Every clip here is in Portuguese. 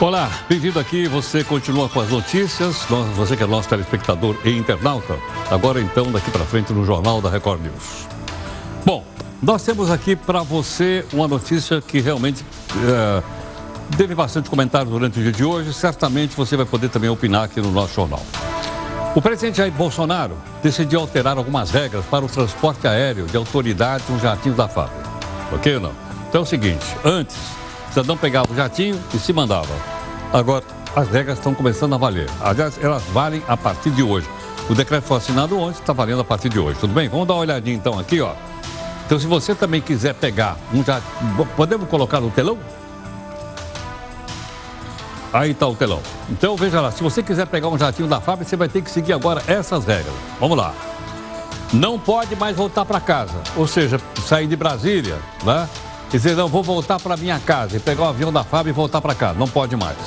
Olá, bem-vindo aqui. Você continua com as notícias. Você que é nosso telespectador e internauta. Agora, então, daqui para frente no Jornal da Record News. Bom, nós temos aqui para você uma notícia que realmente é, teve bastante comentário durante o dia de hoje. Certamente você vai poder também opinar aqui no nosso jornal. O presidente Jair Bolsonaro decidiu alterar algumas regras para o transporte aéreo de autoridades nos jatinhos da FAB. Ok ou não? Então é o seguinte: antes cidadão pegava o jatinho e se mandava. Agora, as regras estão começando a valer. Aliás, elas valem a partir de hoje. O decreto foi assinado ontem, está valendo a partir de hoje. Tudo bem? Vamos dar uma olhadinha então aqui, ó. Então, se você também quiser pegar um jatinho, podemos colocar no telão? Aí está o telão. Então, veja lá, se você quiser pegar um jatinho da fábrica, você vai ter que seguir agora essas regras. Vamos lá. Não pode mais voltar para casa. Ou seja, sair de Brasília, né? E dizer, não, vou voltar para minha casa e pegar o avião da FAB e voltar para cá. Não pode mais.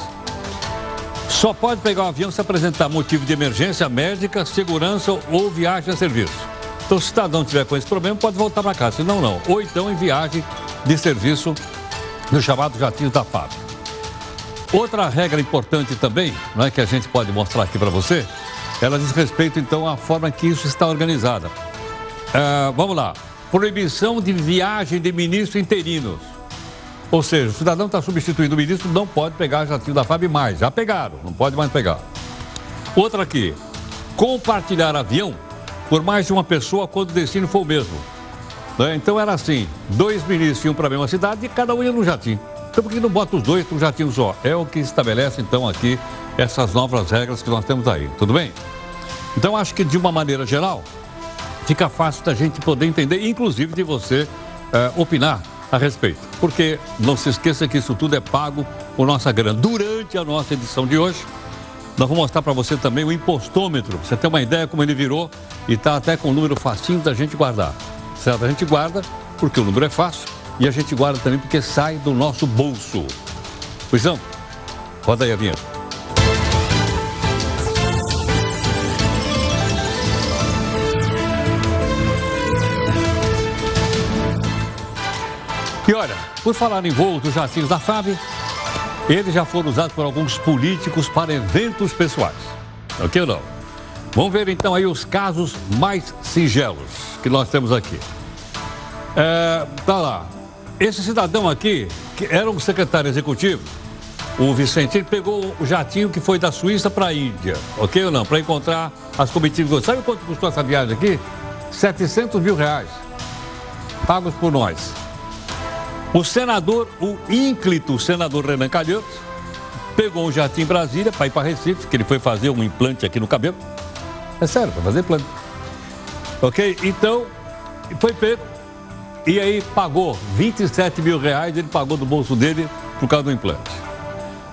Só pode pegar o avião se apresentar motivo de emergência médica, segurança ou viagem a serviço. Então, se o cidadão tiver com esse problema, pode voltar para casa, senão não. Ou então em viagem de serviço no chamado jatinho da FAB. Outra regra importante também, não é, que a gente pode mostrar aqui para você, ela diz respeito então à forma que isso está organizado. Uh, vamos lá proibição de viagem de ministros interinos. Ou seja, o cidadão está substituindo o ministro, não pode pegar jatinho da FAB mais. Já pegaram, não pode mais pegar. Outra aqui, compartilhar avião por mais de uma pessoa quando o destino for o mesmo. Né? Então era assim, dois ministros iam para a mesma cidade e cada um ia no jatinho. Então por que não bota os dois num jatinho só? É o que estabelece então aqui essas novas regras que nós temos aí, tudo bem? Então acho que de uma maneira geral, fica fácil da gente poder entender, inclusive de você uh, opinar a respeito. Porque não se esqueça que isso tudo é pago por nossa grana. Durante a nossa edição de hoje, nós vamos mostrar para você também o impostômetro, você ter uma ideia como ele virou e está até com um número facinho da gente guardar. Certo? A gente guarda porque o número é fácil e a gente guarda também porque sai do nosso bolso. Não? Roda aí a vinheta. E olha, por falar em voo dos jacinhos da FAB, eles já foram usados por alguns políticos para eventos pessoais. Ok ou não? Vamos ver então aí os casos mais singelos que nós temos aqui. É, tá lá. Esse cidadão aqui, que era um secretário executivo, o Vicente, ele pegou o jatinho que foi da Suíça para a Índia, ok ou não? Para encontrar as comitivas. Sabe quanto custou essa viagem aqui? 700 mil reais. Pagos por nós. O senador, o ínclito senador Renan Calheiros, pegou um jatinho em Brasília para ir para Recife, que ele foi fazer um implante aqui no cabelo. É sério, para fazer implante. Ok? Então, foi pego. E aí pagou 27 mil reais, ele pagou do bolso dele por causa do implante.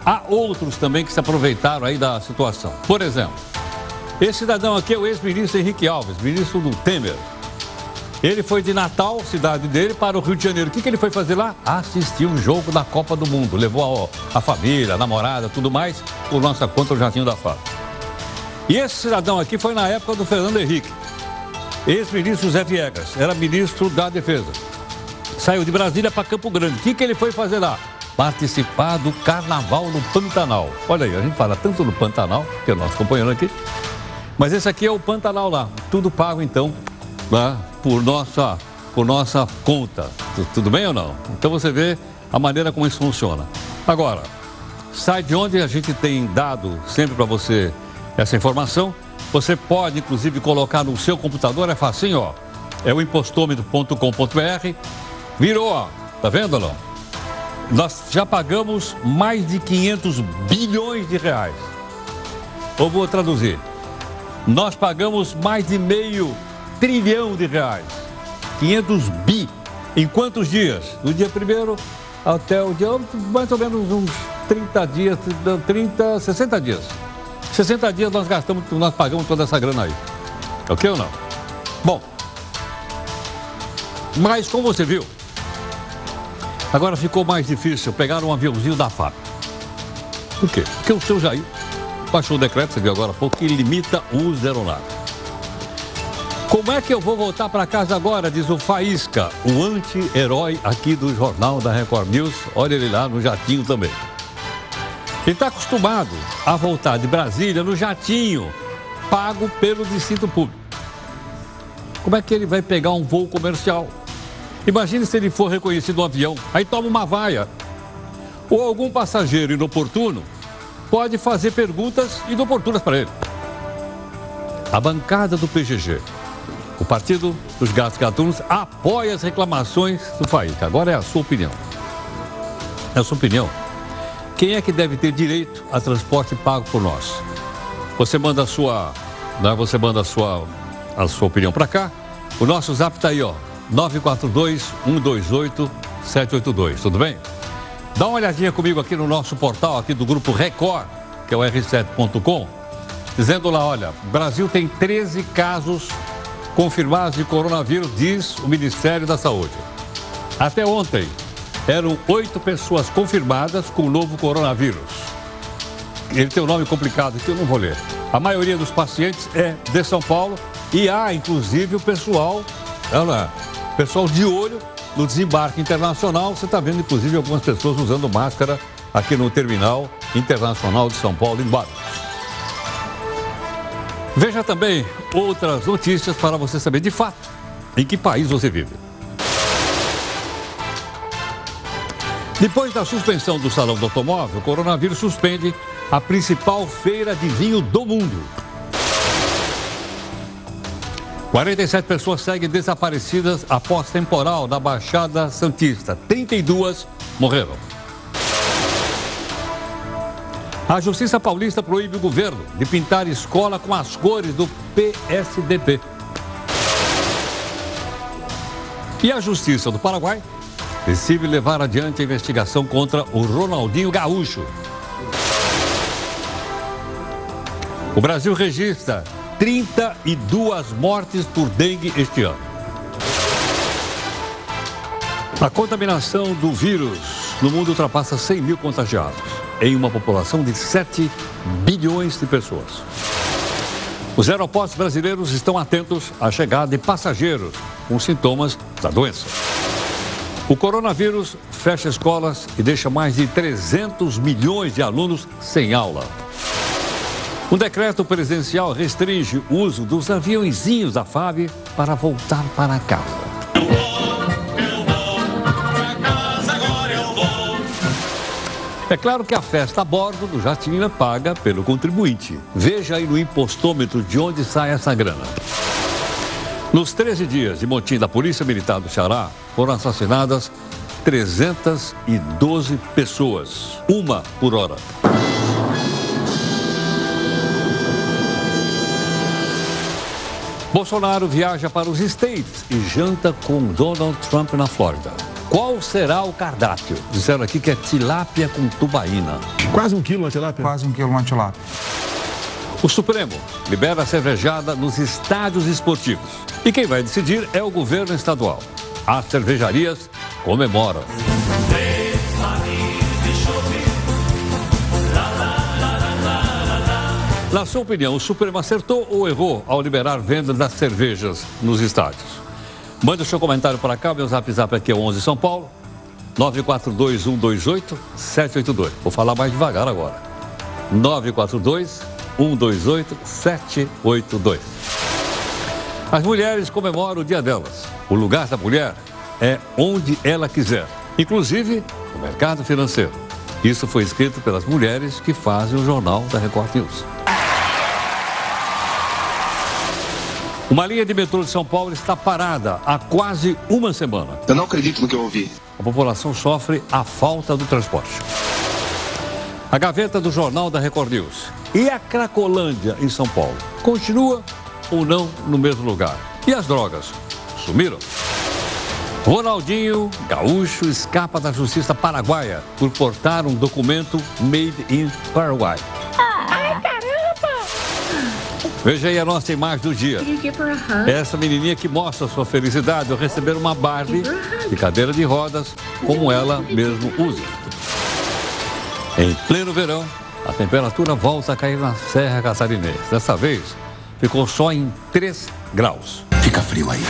Há outros também que se aproveitaram aí da situação. Por exemplo, esse cidadão aqui é o ex-ministro Henrique Alves, ministro do Temer. Ele foi de Natal, cidade dele, para o Rio de Janeiro. O que, que ele foi fazer lá? Assistir um jogo da Copa do Mundo. Levou a, a família, a namorada, tudo mais, por nossa conta o Jatinho da Fábio. E esse cidadão aqui foi na época do Fernando Henrique. Ex-ministro José Viegas, era ministro da Defesa. Saiu de Brasília para Campo Grande. O que, que ele foi fazer lá? Participar do Carnaval no Pantanal. Olha aí, a gente fala tanto no Pantanal, que é o nosso companheiro aqui. Mas esse aqui é o Pantanal lá. Tudo pago, então, lá por nossa, por nossa conta. Tudo bem ou não? Então você vê a maneira como isso funciona. Agora, sai de onde a gente tem dado sempre para você essa informação. Você pode, inclusive, colocar no seu computador, é facinho, ó. É o impostômetro.com.br. Virou, ó. Tá vendo ou não? Nós já pagamos mais de 500 bilhões de reais. Ou vou traduzir. Nós pagamos mais de meio trilhão de reais. 500 bi. Em quantos dias? Do dia primeiro até o dia, mais ou menos uns 30 dias, 30, 60 dias. 60 dias nós gastamos, nós pagamos toda essa grana aí. Ok ou não? Bom, mas como você viu, agora ficou mais difícil pegar um aviãozinho da FAB. Por quê? Porque o seu Jair baixou o decreto, você viu agora há pouco, que limita o uso da aeronave. Como é que eu vou voltar para casa agora? Diz o Faísca, o anti-herói aqui do Jornal da Record News. Olha ele lá no jatinho também. Ele está acostumado a voltar de Brasília no jatinho, pago pelo Distrito Público. Como é que ele vai pegar um voo comercial? Imagine se ele for reconhecido no avião, aí toma uma vaia. Ou algum passageiro inoportuno pode fazer perguntas inoportunas para ele. A bancada do PGG, o Partido dos Gatos Gatunos, apoia as reclamações do FAIC. Agora é a sua opinião. É a sua opinião. Quem é que deve ter direito a transporte pago por nós? Você manda a sua, né, você manda a sua, a sua opinião para cá. O nosso zap está aí, ó, 942-128-782, tudo bem? Dá uma olhadinha comigo aqui no nosso portal, aqui do Grupo Record, que é o r7.com, dizendo lá, olha, Brasil tem 13 casos confirmados de coronavírus, diz o Ministério da Saúde. Até ontem, eram oito pessoas confirmadas com o novo coronavírus. Ele tem um nome complicado que eu não vou ler. A maioria dos pacientes é de São Paulo e há, inclusive, o pessoal, ela, pessoal de olho no desembarque internacional. Você está vendo, inclusive, algumas pessoas usando máscara aqui no terminal internacional de São Paulo, em Barros. Veja também outras notícias para você saber de fato em que país você vive. Depois da suspensão do Salão do Automóvel, o coronavírus suspende a principal feira de vinho do mundo. 47 pessoas seguem desaparecidas após temporal na Baixada Santista. 32 morreram. A Justiça Paulista proíbe o governo de pintar escola com as cores do PSDB. E a Justiça do Paraguai decide levar adiante a investigação contra o Ronaldinho Gaúcho. O Brasil registra 32 mortes por dengue este ano. A contaminação do vírus no mundo ultrapassa 100 mil contagiados, em uma população de 7 bilhões de pessoas. Os aeroportos brasileiros estão atentos à chegada de passageiros com sintomas da doença. O coronavírus fecha escolas e deixa mais de 300 milhões de alunos sem aula. Um decreto presidencial restringe o uso dos aviãozinhos da FAB para voltar para casa. É claro que a festa a bordo do jatinho é paga pelo contribuinte. Veja aí no impostômetro de onde sai essa grana. Nos 13 dias de motim da Polícia Militar do Ceará, foram assassinadas 312 pessoas, uma por hora. Bolsonaro viaja para os States e janta com Donald Trump na Flórida. Qual será o cardápio? Disseram aqui que é tilápia com tubaína. Quase um quilo uma tilápia? Quase um quilo uma tilápia. O Supremo libera a cervejada nos estádios esportivos. E quem vai decidir é o governo estadual. As cervejarias comemoram. Na sua opinião, o Supremo acertou ou errou ao liberar venda das cervejas nos estádios? Mande o seu comentário para cá, meu zap zap aqui é 11 São Paulo, 942-128-782. Vou falar mais devagar agora. 942-128-782. As mulheres comemoram o dia delas. O lugar da mulher é onde ela quiser, inclusive no mercado financeiro. Isso foi escrito pelas mulheres que fazem o jornal da Record News. Uma linha de metrô de São Paulo está parada há quase uma semana. Eu não acredito no que eu ouvi. A população sofre a falta do transporte. A gaveta do jornal da Record News. E a Cracolândia em São Paulo? Continua ou não no mesmo lugar? E as drogas? Sumiram? Ronaldinho Gaúcho escapa da justiça paraguaia por portar um documento made in Paraguai. Veja aí a nossa imagem do dia. Essa menininha que mostra sua felicidade ao receber uma Barbie de cadeira de rodas, como ela mesmo usa. Em pleno verão, a temperatura volta a cair na Serra Catarinense. Dessa vez, ficou só em 3 graus. Fica frio aí.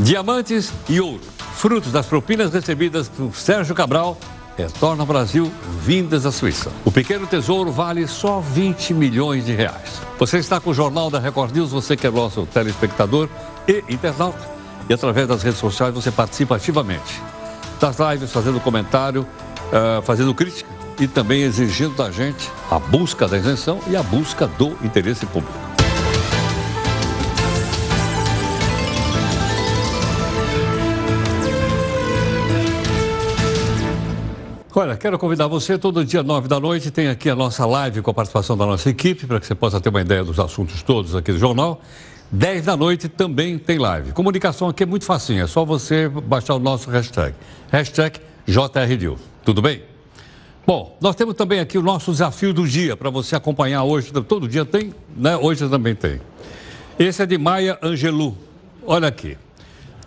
Diamantes e ouro, frutos das propinas recebidas por Sérgio Cabral, retorna ao Brasil vindas da Suíça. O pequeno tesouro vale só 20 milhões de reais. Você está com o Jornal da Record News, você que é nosso telespectador e internauta. E através das redes sociais você participa ativamente. Das lives, fazendo comentário, uh, fazendo crítica e também exigindo da gente a busca da isenção e a busca do interesse público. Olha, quero convidar você, todo dia nove da noite, tem aqui a nossa live com a participação da nossa equipe, para que você possa ter uma ideia dos assuntos todos aqui do jornal. 10 da noite também tem live. Comunicação aqui é muito facinho, é só você baixar o nosso hashtag. Hashtag JRDeal. Tudo bem? Bom, nós temos também aqui o nosso desafio do dia para você acompanhar hoje. Todo dia tem, né? Hoje também tem. Esse é de Maia Angelu. Olha aqui.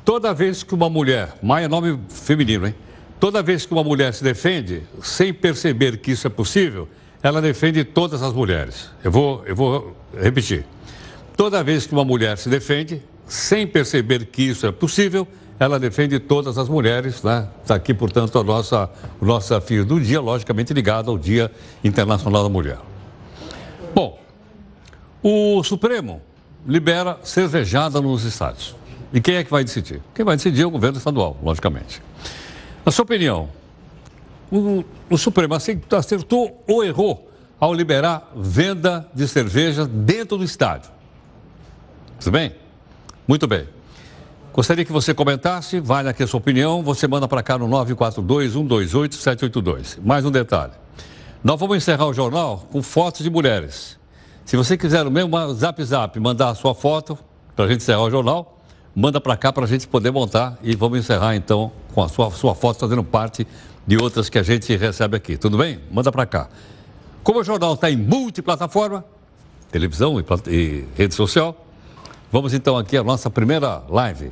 Toda vez que uma mulher, Maia é nome feminino, hein? Toda vez que uma mulher se defende, sem perceber que isso é possível, ela defende todas as mulheres. Eu vou, eu vou repetir. Toda vez que uma mulher se defende, sem perceber que isso é possível, ela defende todas as mulheres. Né? Está aqui, portanto, a nossa, o nosso desafio do dia, logicamente ligado ao Dia Internacional da Mulher. Bom, o Supremo libera cervejada nos estados. E quem é que vai decidir? Quem vai decidir é o governo estadual, logicamente. Na sua opinião, o, o Supremo acertou ou errou ao liberar venda de cerveja dentro do estádio? Tudo bem? Muito bem. Gostaria que você comentasse, vale aqui a sua opinião, você manda para cá no 942-128-782. Mais um detalhe. Nós vamos encerrar o jornal com fotos de mulheres. Se você quiser o mesmo zap zap, mandar a sua foto para a gente encerrar o jornal, manda para cá para a gente poder montar e vamos encerrar então com a sua, sua foto fazendo parte de outras que a gente recebe aqui. Tudo bem? Manda para cá. Como o jornal está em multiplataforma, televisão e, e rede social, vamos então aqui à nossa primeira live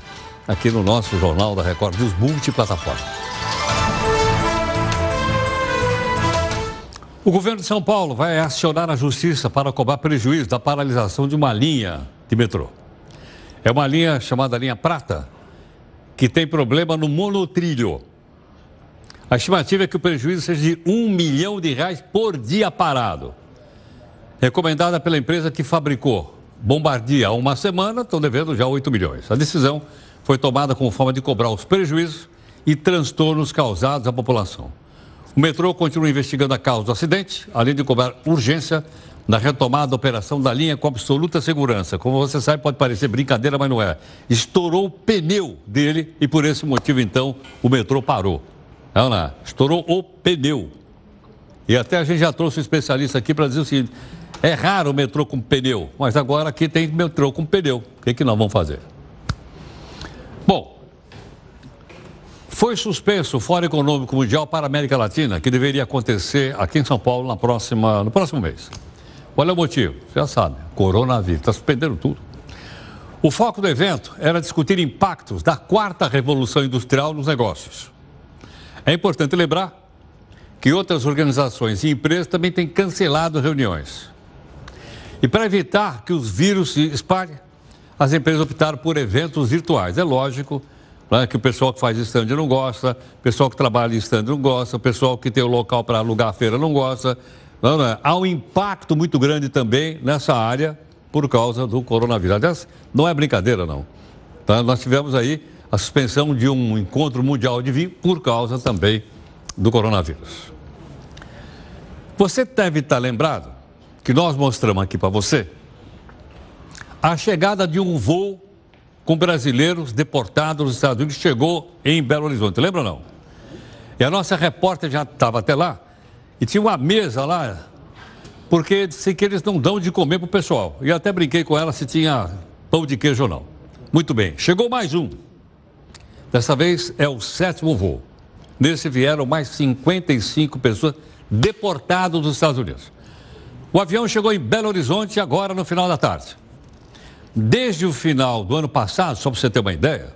aqui no nosso Jornal da Record News multiplataforma. O governo de São Paulo vai acionar a justiça para cobrar prejuízo da paralisação de uma linha de metrô. É uma linha chamada linha prata, que tem problema no monotrilho. A estimativa é que o prejuízo seja de um milhão de reais por dia parado. Recomendada pela empresa que fabricou Bombardia há uma semana, estão devendo já 8 milhões. A decisão foi tomada com forma de cobrar os prejuízos e transtornos causados à população. O metrô continua investigando a causa do acidente, além de cobrar urgência na retomada da operação da linha com absoluta segurança. Como você sabe, pode parecer brincadeira, mas não é. Estourou o pneu dele e por esse motivo, então, o metrô parou. Não, não. Estourou o pneu. E até a gente já trouxe um especialista aqui para dizer o seguinte: é raro o metrô com pneu, mas agora aqui tem metrô com pneu. O que, que nós vamos fazer? Bom, foi suspenso o Fórum Econômico Mundial para a América Latina, que deveria acontecer aqui em São Paulo na próxima, no próximo mês. Qual é o motivo? Já sabe, coronavírus, está suspendendo tudo. O foco do evento era discutir impactos da quarta revolução industrial nos negócios. É importante lembrar que outras organizações e empresas também têm cancelado reuniões. E para evitar que os vírus se espalhem, as empresas optaram por eventos virtuais. É lógico né, que o pessoal que faz stand não gosta, o pessoal que trabalha em stand não gosta, o pessoal que tem o local para alugar a feira não gosta, não, não. Há um impacto muito grande também nessa área por causa do coronavírus. Aliás, não é brincadeira, não. Tá? Nós tivemos aí a suspensão de um encontro mundial de vinho por causa também do coronavírus. Você deve estar lembrado que nós mostramos aqui para você a chegada de um voo com brasileiros deportados dos Estados Unidos chegou em Belo Horizonte. Lembra ou não? E a nossa repórter já estava até lá e tinha uma mesa lá, porque disse que eles não dão de comer para o pessoal. E até brinquei com ela se tinha pão de queijo ou não. Muito bem, chegou mais um. Dessa vez é o sétimo voo. Nesse vieram mais 55 pessoas deportadas dos Estados Unidos. O avião chegou em Belo Horizonte agora no final da tarde. Desde o final do ano passado, só para você ter uma ideia,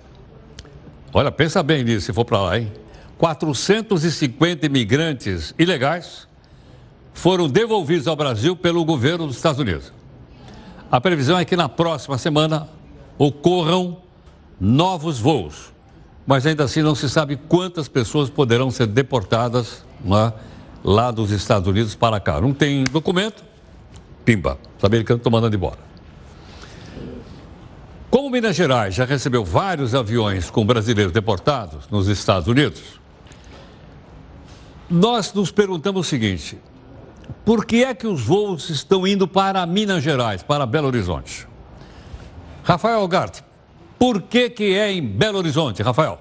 olha, pensa bem nisso se for para lá, hein? 450 imigrantes ilegais foram devolvidos ao Brasil pelo governo dos Estados Unidos. A previsão é que na próxima semana ocorram novos voos. mas ainda assim não se sabe quantas pessoas poderão ser deportadas lá, lá dos Estados Unidos para cá. Não tem documento, pimba, os americanos estão mandando embora. Como Minas Gerais já recebeu vários aviões com brasileiros deportados nos Estados Unidos, nós nos perguntamos o seguinte: por que é que os voos estão indo para Minas Gerais, para Belo Horizonte? Rafael Gart, por que, que é em Belo Horizonte, Rafael?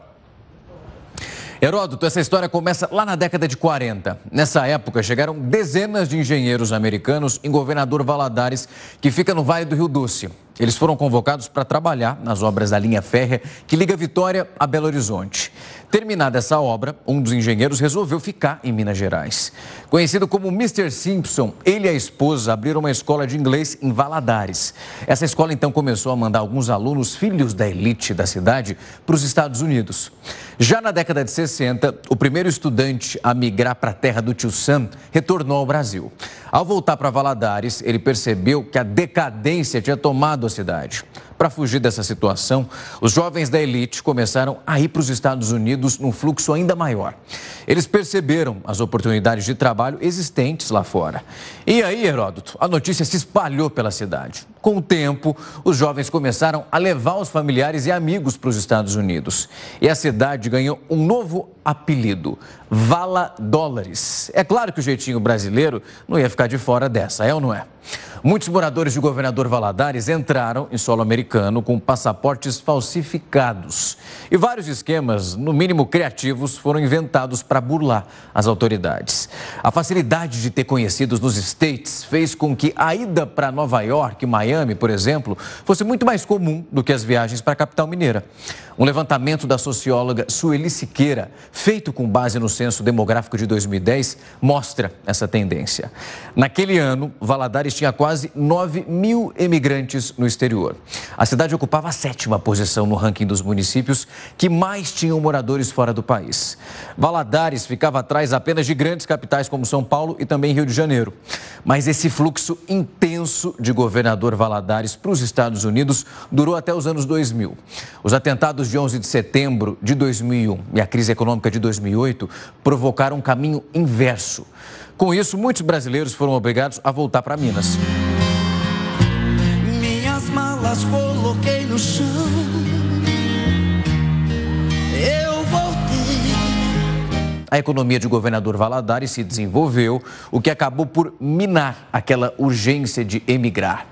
Heródoto, essa história começa lá na década de 40. Nessa época, chegaram dezenas de engenheiros americanos em Governador Valadares, que fica no Vale do Rio Doce. Eles foram convocados para trabalhar nas obras da linha férrea que liga Vitória a Belo Horizonte. Terminada essa obra, um dos engenheiros resolveu ficar em Minas Gerais. Conhecido como Mr. Simpson, ele e a esposa abriram uma escola de inglês em Valadares. Essa escola então começou a mandar alguns alunos, filhos da elite da cidade, para os Estados Unidos. Já na década de 60, o primeiro estudante a migrar para a terra do tio Sam retornou ao Brasil. Ao voltar para Valadares, ele percebeu que a decadência tinha tomado a cidade. Para fugir dessa situação, os jovens da elite começaram a ir para os Estados Unidos num fluxo ainda maior. Eles perceberam as oportunidades de trabalho existentes lá fora. E aí, Heródoto, a notícia se espalhou pela cidade. Com o tempo, os jovens começaram a levar os familiares e amigos para os Estados Unidos. E a cidade ganhou um novo apelido: Vala Dólares. É claro que o jeitinho brasileiro não ia ficar de fora dessa, é ou não é? Muitos moradores de Governador Valadares entraram em solo americano com passaportes falsificados. E vários esquemas, no mínimo criativos, foram inventados para burlar as autoridades. A facilidade de ter conhecidos nos States fez com que a ida para Nova York e Miami, por exemplo, fosse muito mais comum do que as viagens para a capital mineira. Um levantamento da socióloga Sueli Siqueira, feito com base no censo demográfico de 2010, mostra essa tendência. Naquele ano, Valadares tinha quase 9 mil emigrantes no exterior. A cidade ocupava a sétima posição no ranking dos municípios que mais tinham moradores fora do país. Valadares ficava atrás apenas de grandes capitais como São Paulo e também Rio de Janeiro. Mas esse fluxo intenso de governador Valadares para os Estados Unidos durou até os anos 2000. Os atentados de 11 de setembro de 2001 e a crise econômica de 2008 provocaram um caminho inverso. Com isso, muitos brasileiros foram obrigados a voltar para Minas. A economia de governador Valadares se desenvolveu, o que acabou por minar aquela urgência de emigrar.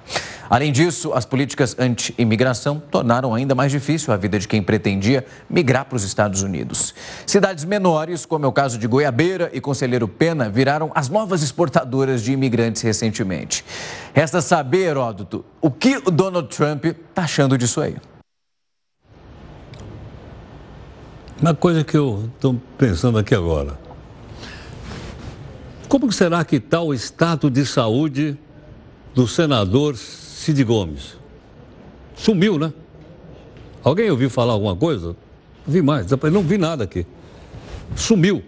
Além disso, as políticas anti-imigração tornaram ainda mais difícil a vida de quem pretendia migrar para os Estados Unidos. Cidades menores, como é o caso de Goiabeira e Conselheiro Pena, viraram as novas exportadoras de imigrantes recentemente. Resta saber, Heródoto, o que o Donald Trump está achando disso aí. Uma coisa que eu estou pensando aqui agora. Como será que está o estado de saúde do senador Cid Gomes. Sumiu, né? Alguém ouviu falar alguma coisa? Não vi mais, não vi nada aqui. Sumiu.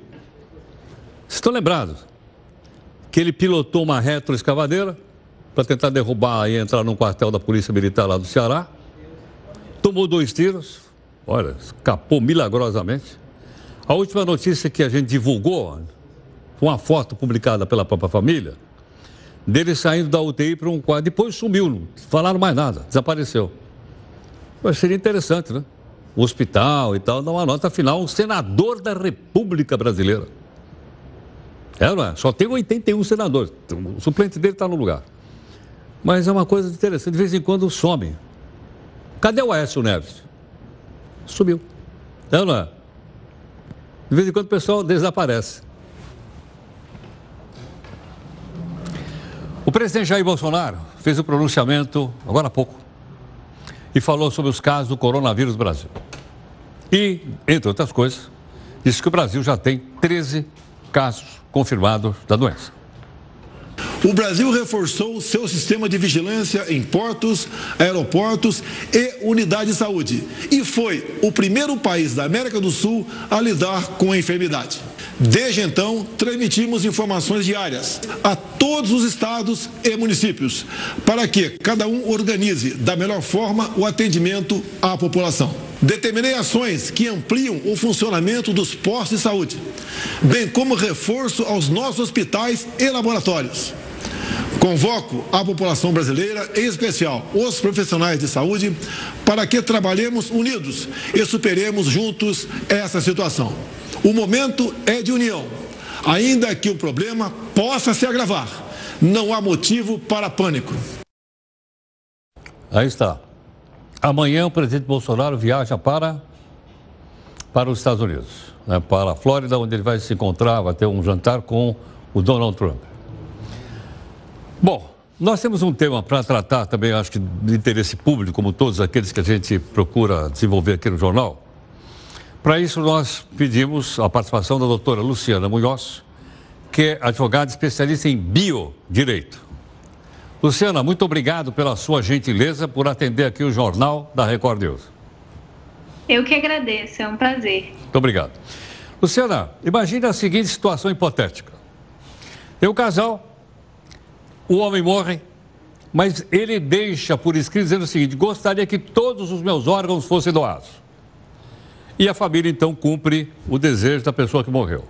Vocês estão lembrados? Que ele pilotou uma retroescavadeira para tentar derrubar e entrar num quartel da Polícia Militar lá do Ceará. Tomou dois tiros, olha, escapou milagrosamente. A última notícia que a gente divulgou, uma foto publicada pela própria família, dele saindo da UTI para um quadro. Depois sumiu, não falaram mais nada, desapareceu. Mas seria interessante, né? O hospital e tal, dar uma nota, afinal, um senador da República Brasileira. É, não é? Só tem 81 senadores. O suplente dele está no lugar. Mas é uma coisa interessante, de vez em quando some. Cadê o Aécio Neves? Sumiu. É, não é? De vez em quando o pessoal desaparece. O presidente Jair Bolsonaro fez o um pronunciamento agora há pouco e falou sobre os casos do coronavírus no Brasil. E, entre outras coisas, disse que o Brasil já tem 13 casos confirmados da doença. O Brasil reforçou seu sistema de vigilância em portos, aeroportos e unidades de saúde e foi o primeiro país da América do Sul a lidar com a enfermidade. Desde então, transmitimos informações diárias a todos os estados e municípios, para que cada um organize da melhor forma o atendimento à população. Determinei ações que ampliam o funcionamento dos postos de saúde, bem como reforço aos nossos hospitais e laboratórios. Convoco a população brasileira, em especial os profissionais de saúde, para que trabalhemos unidos e superemos juntos essa situação. O momento é de união, ainda que o problema possa se agravar. Não há motivo para pânico. Aí está. Amanhã o presidente Bolsonaro viaja para, para os Estados Unidos, né, para a Flórida, onde ele vai se encontrar, vai ter um jantar com o Donald Trump. Bom, nós temos um tema para tratar também, acho que de interesse público, como todos aqueles que a gente procura desenvolver aqui no jornal. Para isso, nós pedimos a participação da doutora Luciana Munhoz, que é advogada especialista em biodireito. Luciana, muito obrigado pela sua gentileza por atender aqui o Jornal da Record News. Eu que agradeço, é um prazer. Muito obrigado. Luciana, imagine a seguinte situação hipotética. Tem um casal o homem morre, mas ele deixa por escrito dizendo o seguinte: gostaria que todos os meus órgãos fossem doados. E a família então cumpre o desejo da pessoa que morreu.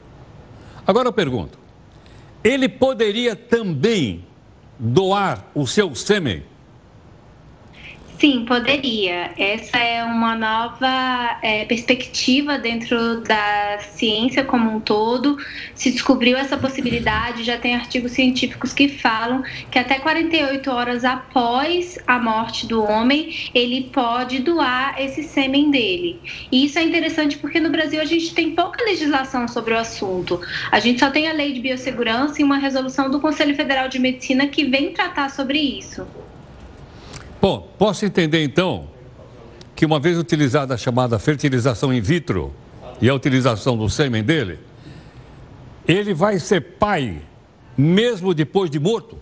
Agora eu pergunto: ele poderia também doar o seu sêmen Sim, poderia. Essa é uma nova é, perspectiva dentro da ciência como um todo. Se descobriu essa possibilidade, já tem artigos científicos que falam que até 48 horas após a morte do homem, ele pode doar esse sêmen dele. E isso é interessante porque no Brasil a gente tem pouca legislação sobre o assunto. A gente só tem a lei de biossegurança e uma resolução do Conselho Federal de Medicina que vem tratar sobre isso. Bom, posso entender então que uma vez utilizada a chamada fertilização in vitro e a utilização do sêmen dele, ele vai ser pai mesmo depois de morto?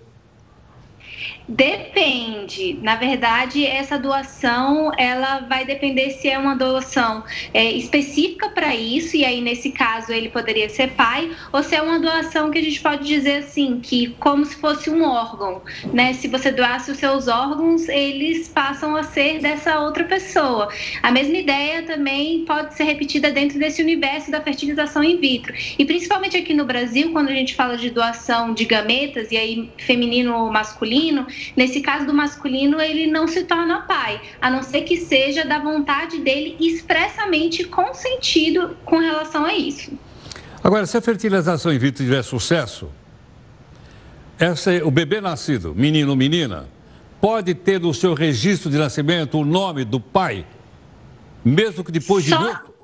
Depende. Na verdade, essa doação ela vai depender se é uma doação é, específica para isso, e aí nesse caso ele poderia ser pai, ou se é uma doação que a gente pode dizer assim, que como se fosse um órgão, né? Se você doasse os seus órgãos, eles passam a ser dessa outra pessoa. A mesma ideia também pode ser repetida dentro desse universo da fertilização in vitro. E principalmente aqui no Brasil, quando a gente fala de doação de gametas, e aí feminino ou masculino, Nesse caso do masculino, ele não se torna pai, a não ser que seja da vontade dele expressamente consentido com relação a isso. Agora, se a fertilização in vitro tiver sucesso, essa, o bebê nascido, menino ou menina, pode ter no seu registro de nascimento o nome do pai, mesmo que depois de morto?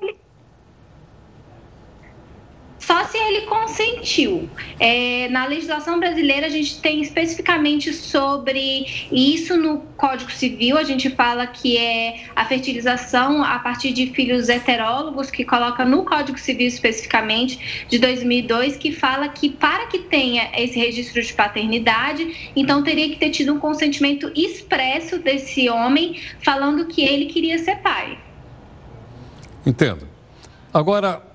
Só se ele consentiu. É, na legislação brasileira, a gente tem especificamente sobre isso no Código Civil. A gente fala que é a fertilização a partir de filhos heterólogos, que coloca no Código Civil especificamente, de 2002, que fala que para que tenha esse registro de paternidade, então teria que ter tido um consentimento expresso desse homem falando que ele queria ser pai. Entendo. Agora,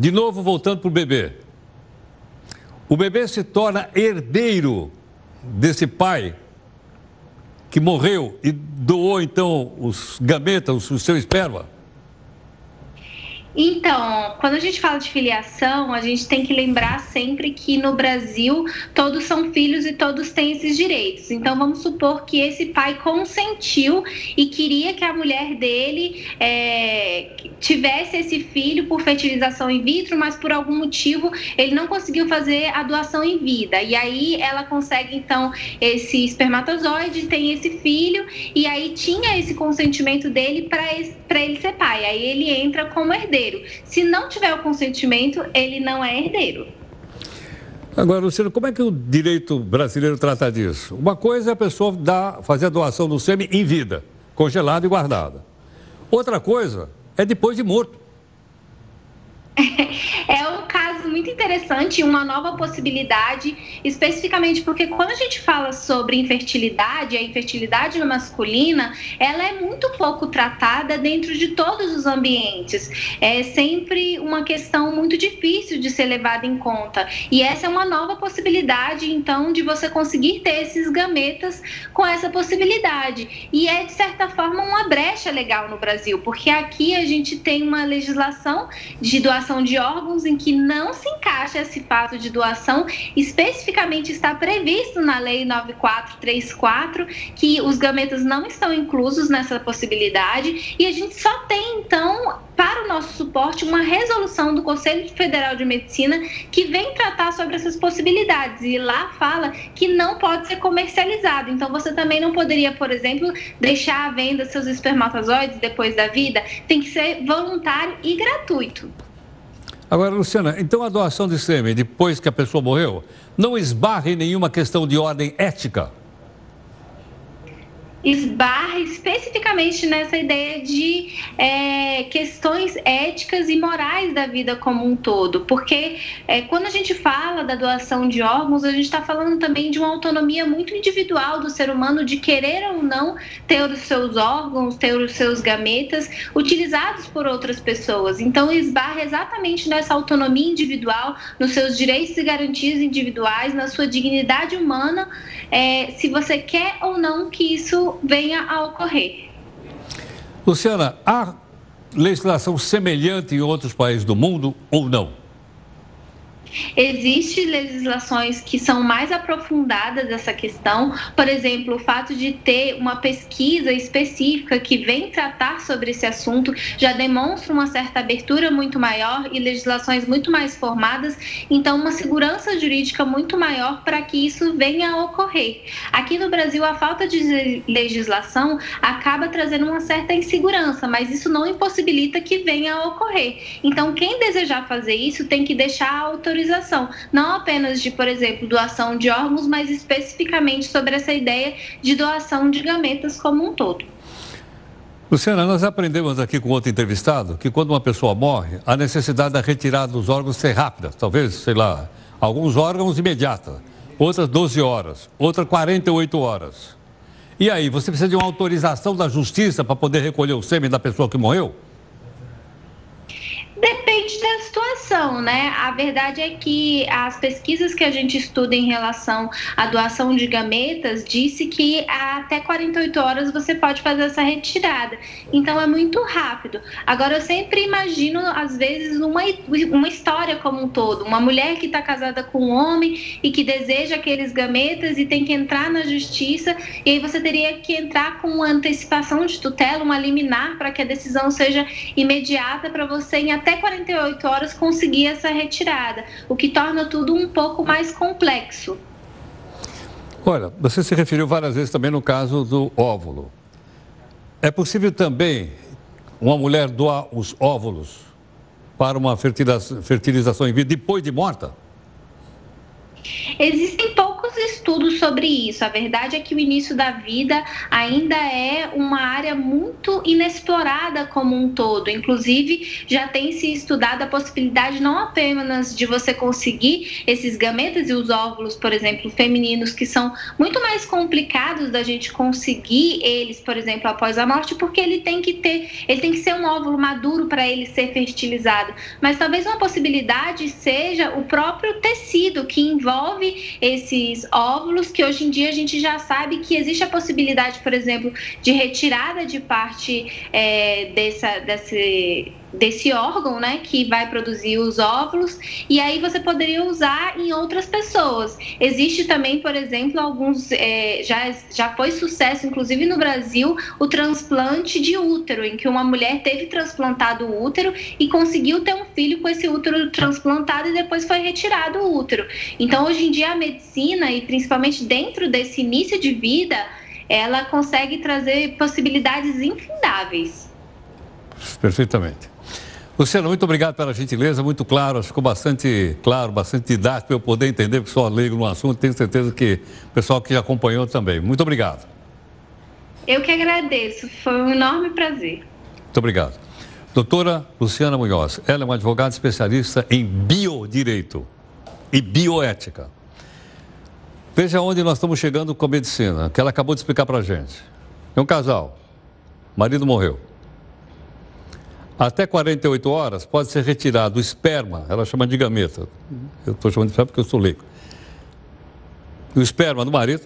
de novo, voltando para o bebê. O bebê se torna herdeiro desse pai que morreu e doou então os gametas, o seu esperma. Então, quando a gente fala de filiação, a gente tem que lembrar sempre que no Brasil todos são filhos e todos têm esses direitos. Então, vamos supor que esse pai consentiu e queria que a mulher dele é, tivesse esse filho por fertilização in vitro, mas por algum motivo ele não conseguiu fazer a doação em vida. E aí ela consegue, então, esse espermatozoide, tem esse filho, e aí tinha esse consentimento dele para ele ser pai. Aí ele entra como herdeiro herdeiro. Se não tiver o consentimento, ele não é herdeiro. Agora, Luciano, como é que o direito brasileiro trata disso? Uma coisa é a pessoa dar, fazer a doação do sêmen em vida, congelada e guardada. Outra coisa é depois de morto. É o caso muito interessante, uma nova possibilidade, especificamente porque quando a gente fala sobre infertilidade, a infertilidade masculina, ela é muito pouco tratada dentro de todos os ambientes. É sempre uma questão muito difícil de ser levada em conta. E essa é uma nova possibilidade, então, de você conseguir ter esses gametas com essa possibilidade. E é, de certa forma, uma brecha legal no Brasil, porque aqui a gente tem uma legislação de doação de órgãos em que não se encaixa esse fato de doação, especificamente está previsto na Lei 9434 que os gametas não estão inclusos nessa possibilidade e a gente só tem então para o nosso suporte uma resolução do Conselho Federal de Medicina que vem tratar sobre essas possibilidades e lá fala que não pode ser comercializado. Então você também não poderia, por exemplo, deixar à venda seus espermatozoides depois da vida, tem que ser voluntário e gratuito. Agora, Luciana, então a doação de sêmen depois que a pessoa morreu não esbarra em nenhuma questão de ordem ética? Esbarra especificamente nessa ideia de é, questões éticas e morais da vida como um todo, porque é, quando a gente fala da doação de órgãos, a gente está falando também de uma autonomia muito individual do ser humano de querer ou não ter os seus órgãos, ter os seus gametas utilizados por outras pessoas. Então, esbarra exatamente nessa autonomia individual, nos seus direitos e garantias individuais, na sua dignidade humana, é, se você quer ou não que isso venha a ocorrer. Luciana, há legislação semelhante em outros países do mundo ou não? Existem legislações que são mais aprofundadas dessa questão, por exemplo, o fato de ter uma pesquisa específica que vem tratar sobre esse assunto já demonstra uma certa abertura muito maior e legislações muito mais formadas, então uma segurança jurídica muito maior para que isso venha a ocorrer. Aqui no Brasil, a falta de legislação acaba trazendo uma certa insegurança, mas isso não impossibilita que venha a ocorrer. Então, quem desejar fazer isso tem que deixar a autorização autorização, não apenas de, por exemplo, doação de órgãos, mas especificamente sobre essa ideia de doação de gametas como um todo. Luciana, nós aprendemos aqui com outro entrevistado que quando uma pessoa morre, a necessidade da retirada dos órgãos ser rápida, talvez, sei lá, alguns órgãos imediata, outras 12 horas, outras 48 horas. E aí, você precisa de uma autorização da justiça para poder recolher o sêmen da pessoa que morreu? Depende da situação, né? A verdade é que as pesquisas que a gente estuda em relação à doação de gametas disse que até 48 horas você pode fazer essa retirada. Então é muito rápido. Agora eu sempre imagino às vezes uma, uma história como um todo, uma mulher que está casada com um homem e que deseja aqueles gametas e tem que entrar na justiça e aí você teria que entrar com uma antecipação de tutela, uma liminar para que a decisão seja imediata para você em até até 48 horas conseguir essa retirada, o que torna tudo um pouco mais complexo. Olha, você se referiu várias vezes também no caso do óvulo. É possível também uma mulher doar os óvulos para uma fertilização em vida depois de morta? Existem poucos estudos sobre isso. A verdade é que o início da vida ainda é uma área muito inexplorada como um todo. Inclusive, já tem se estudado a possibilidade não apenas de você conseguir esses gametas e os óvulos, por exemplo, femininos, que são muito mais complicados da gente conseguir eles, por exemplo, após a morte, porque ele tem que ter, ele tem que ser um óvulo maduro para ele ser fertilizado. Mas talvez uma possibilidade seja o próprio tecido que envolve esses óvulos, que hoje em dia a gente já sabe que existe a possibilidade, por exemplo, de retirada de parte é, dessa, desse, desse órgão, né, que vai produzir os óvulos, e aí você poderia usar em outras pessoas. Existe também, por exemplo, alguns, é, já, já foi sucesso, inclusive no Brasil, o transplante de útero, em que uma mulher teve transplantado o útero e conseguiu ter um filho com esse útero transplantado e depois foi retirado o útero. Então, hoje em dia, a medicina, e principalmente dentro desse início de vida, ela consegue trazer possibilidades infindáveis. Perfeitamente. Luciano, muito obrigado pela gentileza, muito claro, ficou bastante claro, bastante didático para eu poder entender, porque sou leigo no assunto, tenho certeza que o pessoal que acompanhou também. Muito obrigado. Eu que agradeço, foi um enorme prazer. Muito obrigado. Doutora Luciana Munhoz, ela é uma advogada especialista em biodireito e bioética. Veja onde nós estamos chegando com a medicina, que ela acabou de explicar para a gente. É um casal, marido morreu. Até 48 horas pode ser retirado o esperma, ela chama de gameta. Eu estou chamando de esperma porque eu sou leigo. O esperma do marido,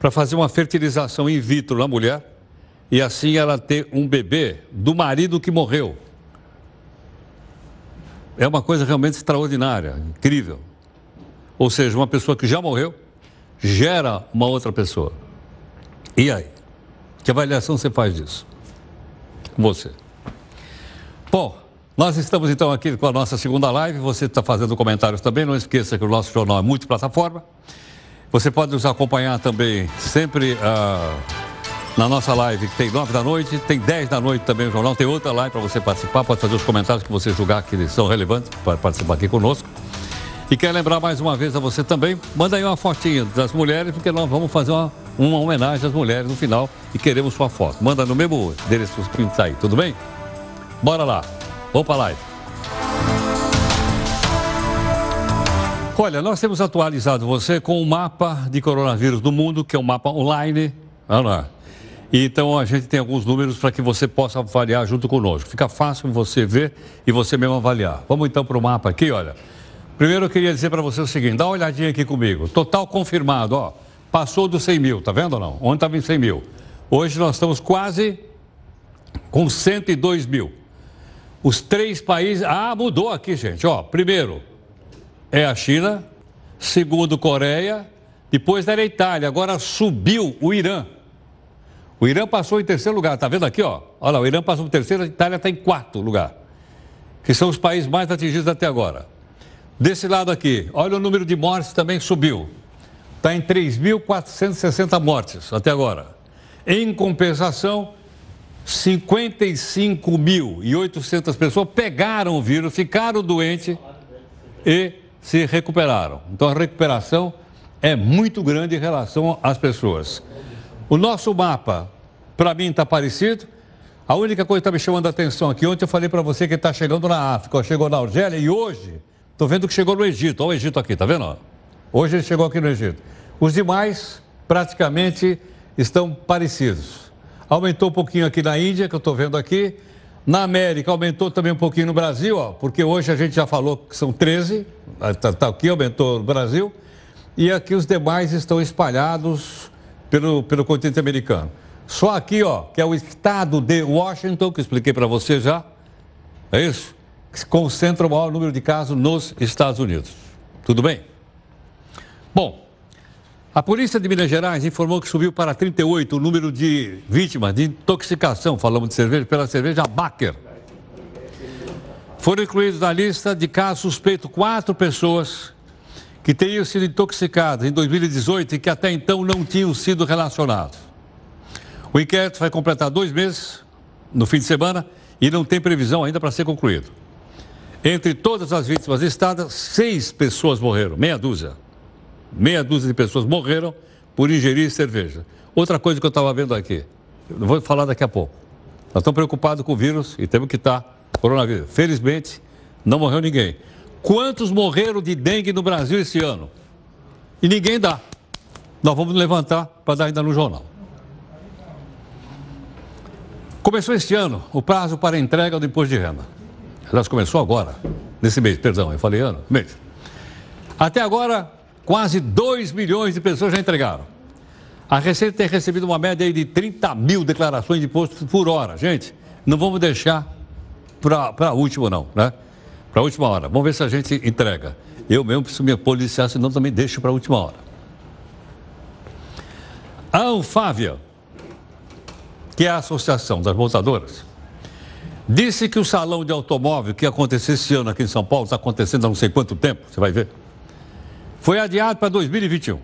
para fazer uma fertilização in vitro na mulher e assim ela ter um bebê do marido que morreu. É uma coisa realmente extraordinária, incrível. Ou seja, uma pessoa que já morreu gera uma outra pessoa. E aí? Que avaliação você faz disso? Você. Bom, nós estamos então aqui com a nossa segunda live. Você está fazendo comentários também. Não esqueça que o nosso jornal é multiplataforma. Você pode nos acompanhar também sempre uh, na nossa live, que tem 9 da noite, tem 10 da noite também o jornal. Tem outra live para você participar. Pode fazer os comentários que você julgar que são relevantes para participar aqui conosco. E quer lembrar mais uma vez a você também, manda aí uma fotinha das mulheres, porque nós vamos fazer uma, uma homenagem às mulheres no final e queremos sua foto. Manda no mesmo endereço que está aí, tudo bem? Bora lá, vamos para a live. Olha, nós temos atualizado você com o mapa de coronavírus do mundo, que é um mapa online. Olha lá. Então a gente tem alguns números para que você possa avaliar junto conosco. Fica fácil você ver e você mesmo avaliar. Vamos então para o mapa aqui, olha. Primeiro eu queria dizer para você o seguinte, dá uma olhadinha aqui comigo. Total confirmado, ó. Passou dos 100 mil, tá vendo ou não? Ontem estava em 100 mil. Hoje nós estamos quase com 102 mil. Os três países. Ah, mudou aqui, gente. Ó, primeiro é a China, segundo Coreia, depois era a Itália, agora subiu o Irã. O Irã passou em terceiro lugar, tá vendo aqui, ó? Olha lá, o Irã passou em terceiro, a Itália está em quarto lugar. Que são os países mais atingidos até agora. Desse lado aqui, olha o número de mortes também subiu. Está em 3.460 mortes até agora. Em compensação, 55.800 pessoas pegaram o vírus, ficaram doentes e se recuperaram. Então a recuperação é muito grande em relação às pessoas. O nosso mapa, para mim, está parecido. A única coisa que está me chamando a atenção aqui, ontem eu falei para você que está chegando na África, chegou na Argélia e hoje Estou vendo que chegou no Egito. Olha o Egito aqui, tá vendo? Hoje ele chegou aqui no Egito. Os demais praticamente estão parecidos. Aumentou um pouquinho aqui na Índia, que eu estou vendo aqui. Na América aumentou também um pouquinho no Brasil, ó, porque hoje a gente já falou que são 13, está tá aqui, aumentou no Brasil. E aqui os demais estão espalhados pelo, pelo continente americano. Só aqui, ó, que é o estado de Washington, que eu expliquei para você já. É isso? concentra o maior número de casos nos Estados Unidos. Tudo bem? Bom, a polícia de Minas Gerais informou que subiu para 38 o número de vítimas de intoxicação, falamos de cerveja, pela cerveja Baker. Foram incluídos na lista de casos suspeitos quatro pessoas que teriam sido intoxicadas em 2018 e que até então não tinham sido relacionados. O inquérito vai completar dois meses, no fim de semana, e não tem previsão ainda para ser concluído. Entre todas as vítimas listadas, seis pessoas morreram, meia dúzia. Meia dúzia de pessoas morreram por ingerir cerveja. Outra coisa que eu estava vendo aqui, vou falar daqui a pouco. Nós estamos preocupados com o vírus e temos que estar coronavírus. Felizmente, não morreu ninguém. Quantos morreram de dengue no Brasil esse ano? E ninguém dá. Nós vamos levantar para dar ainda no jornal. Começou este ano o prazo para entrega do imposto de renda. Aliás, começou agora, nesse mês, perdão, eu falei ano, mês. Até agora, quase 2 milhões de pessoas já entregaram. A Receita tem recebido uma média de 30 mil declarações de imposto por hora. Gente, não vamos deixar para a última, não, né? Para a última hora. Vamos ver se a gente entrega. Eu mesmo preciso me policiar, senão também deixo para a última hora. A Anfávia, que é a Associação das Montadoras, Disse que o salão de automóvel que ia acontecer esse ano aqui em São Paulo, está acontecendo há não sei quanto tempo, você vai ver, foi adiado para 2021.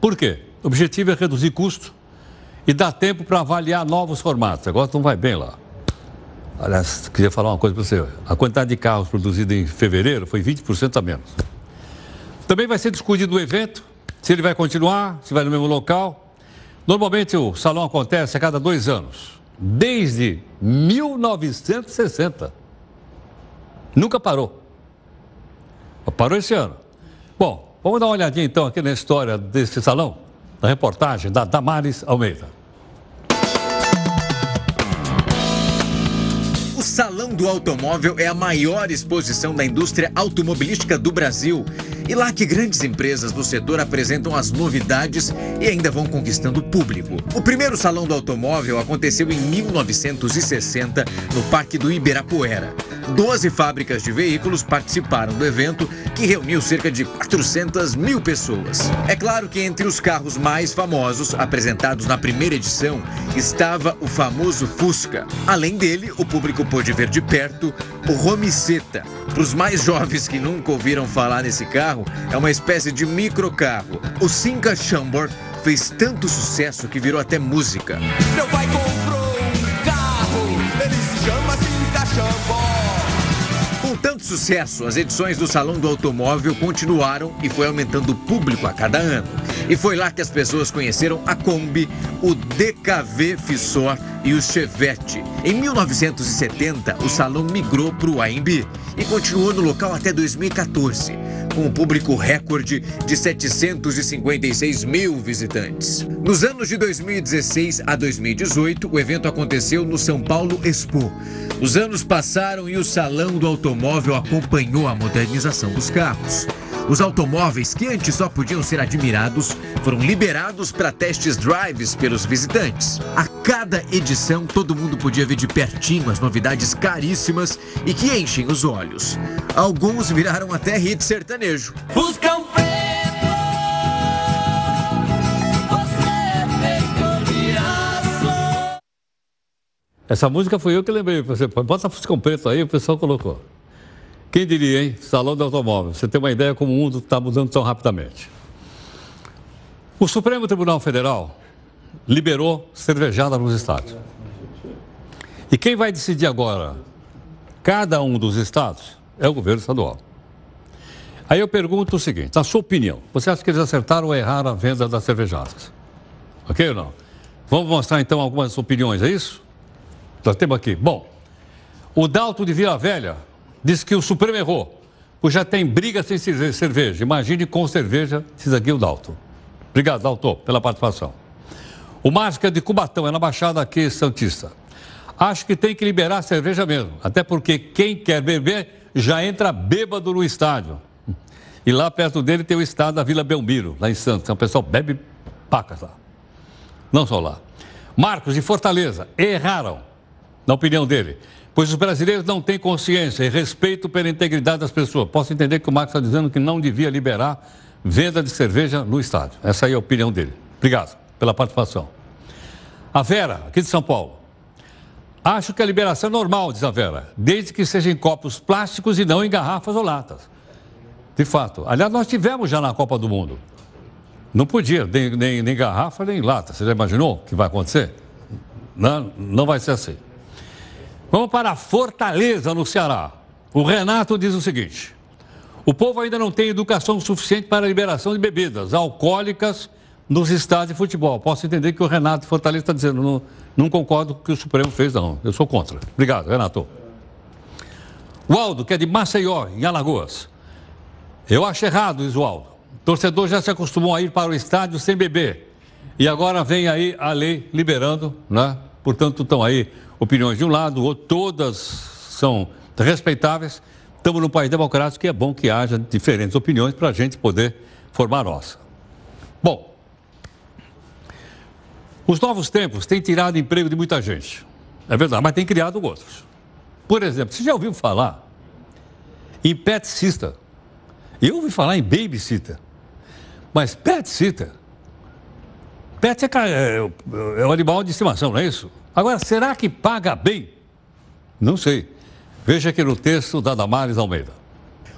Por quê? O objetivo é reduzir custo e dar tempo para avaliar novos formatos. Agora não vai bem lá. Aliás, queria falar uma coisa para você. A quantidade de carros produzida em fevereiro foi 20% a menos. Também vai ser discutido o evento, se ele vai continuar, se vai no mesmo local. Normalmente o salão acontece a cada dois anos desde 1960. Nunca parou. Parou esse ano. Bom, vamos dar uma olhadinha então aqui na história desse salão, na reportagem da Damares Almeida. O Salão do Automóvel é a maior exposição da indústria automobilística do Brasil. E lá que grandes empresas do setor apresentam as novidades e ainda vão conquistando o público. O primeiro Salão do Automóvel aconteceu em 1960 no Parque do Ibirapuera. Doze fábricas de veículos participaram do evento, que reuniu cerca de 400 mil pessoas. É claro que entre os carros mais famosos apresentados na primeira edição estava o famoso Fusca. Além dele, o público pôde ver de perto o Romiceta. Para os mais jovens que nunca ouviram falar nesse carro, é uma espécie de microcarro. O Cinca Chambord fez tanto sucesso que virou até música. Meu pai comprou um carro, ele se chama Cinca Chambord. Tanto sucesso, as edições do Salão do Automóvel continuaram e foi aumentando o público a cada ano. E foi lá que as pessoas conheceram a Kombi, o DKV Fissor e o Chevette. Em 1970, o salão migrou para o AMB e continuou no local até 2014, com um público recorde de 756 mil visitantes. Nos anos de 2016 a 2018, o evento aconteceu no São Paulo Expo. Os anos passaram e o Salão do Automóvel acompanhou a modernização dos carros. Os automóveis que antes só podiam ser admirados foram liberados para testes drives pelos visitantes. A cada edição, todo mundo podia ver de pertinho as novidades caríssimas e que enchem os olhos. Alguns viraram até hit sertanejo. Fuscão preto, você feito de aço. Essa música foi eu que lembrei. Você bota Fuscão Preto aí, o pessoal colocou. Quem diria, hein? Salão do automóvel. Você tem uma ideia como o mundo está mudando tão rapidamente. O Supremo Tribunal Federal liberou cervejada nos estados. E quem vai decidir agora cada um dos estados é o governo estadual. Aí eu pergunto o seguinte, na sua opinião, você acha que eles acertaram ou erraram a venda das cervejadas? Ok ou não? Vamos mostrar então algumas opiniões, é isso? Nós temos aqui. Bom, o Dalto de Vila Velha diz que o Supremo errou, pois já tem briga sem cerve- cerveja. Imagine com cerveja, diz aqui o Dalto. Obrigado, Dalto, pela participação. O é de Cubatão, é na Baixada aqui Santista. Acho que tem que liberar a cerveja mesmo, até porque quem quer beber já entra bêbado no estádio. E lá perto dele tem o estádio da Vila Belmiro, lá em Santos. Então o pessoal bebe pacas lá. Não só lá. Marcos, de Fortaleza, erraram, na opinião dele, pois os brasileiros não têm consciência e respeito pela integridade das pessoas. Posso entender que o Marcos está dizendo que não devia liberar venda de cerveja no estádio. Essa aí é a opinião dele. Obrigado pela participação. A Vera, aqui de São Paulo. Acho que a liberação é normal, diz a Vera, desde que seja em copos plásticos e não em garrafas ou latas. De fato. Aliás, nós tivemos já na Copa do Mundo. Não podia, nem, nem, nem garrafa, nem lata. Você já imaginou o que vai acontecer? Não, não vai ser assim. Vamos para Fortaleza, no Ceará. O Renato diz o seguinte: o povo ainda não tem educação suficiente para a liberação de bebidas alcoólicas nos estádios de futebol. Posso entender que o Renato Fortaleza está dizendo, não, não concordo com o que o Supremo fez, não. Eu sou contra. Obrigado, Renato. O Aldo, que é de Maceió, em Alagoas. Eu acho errado, diz o Aldo. Torcedor já se acostumou a ir para o estádio sem beber. E agora vem aí a lei liberando, né? Portanto, estão aí opiniões de um lado, outro, todas são respeitáveis. Estamos num país democrático e é bom que haja diferentes opiniões para a gente poder formar nossa. Bom, os novos tempos têm tirado emprego de muita gente. É verdade, mas têm criado outros. Por exemplo, você já ouviu falar em pet sitter? Eu ouvi falar em babysitter. Mas pet sitter? Pet é, é, é um animal de estimação, não é isso? Agora, será que paga bem? Não sei. Veja aqui no texto da Damares Almeida.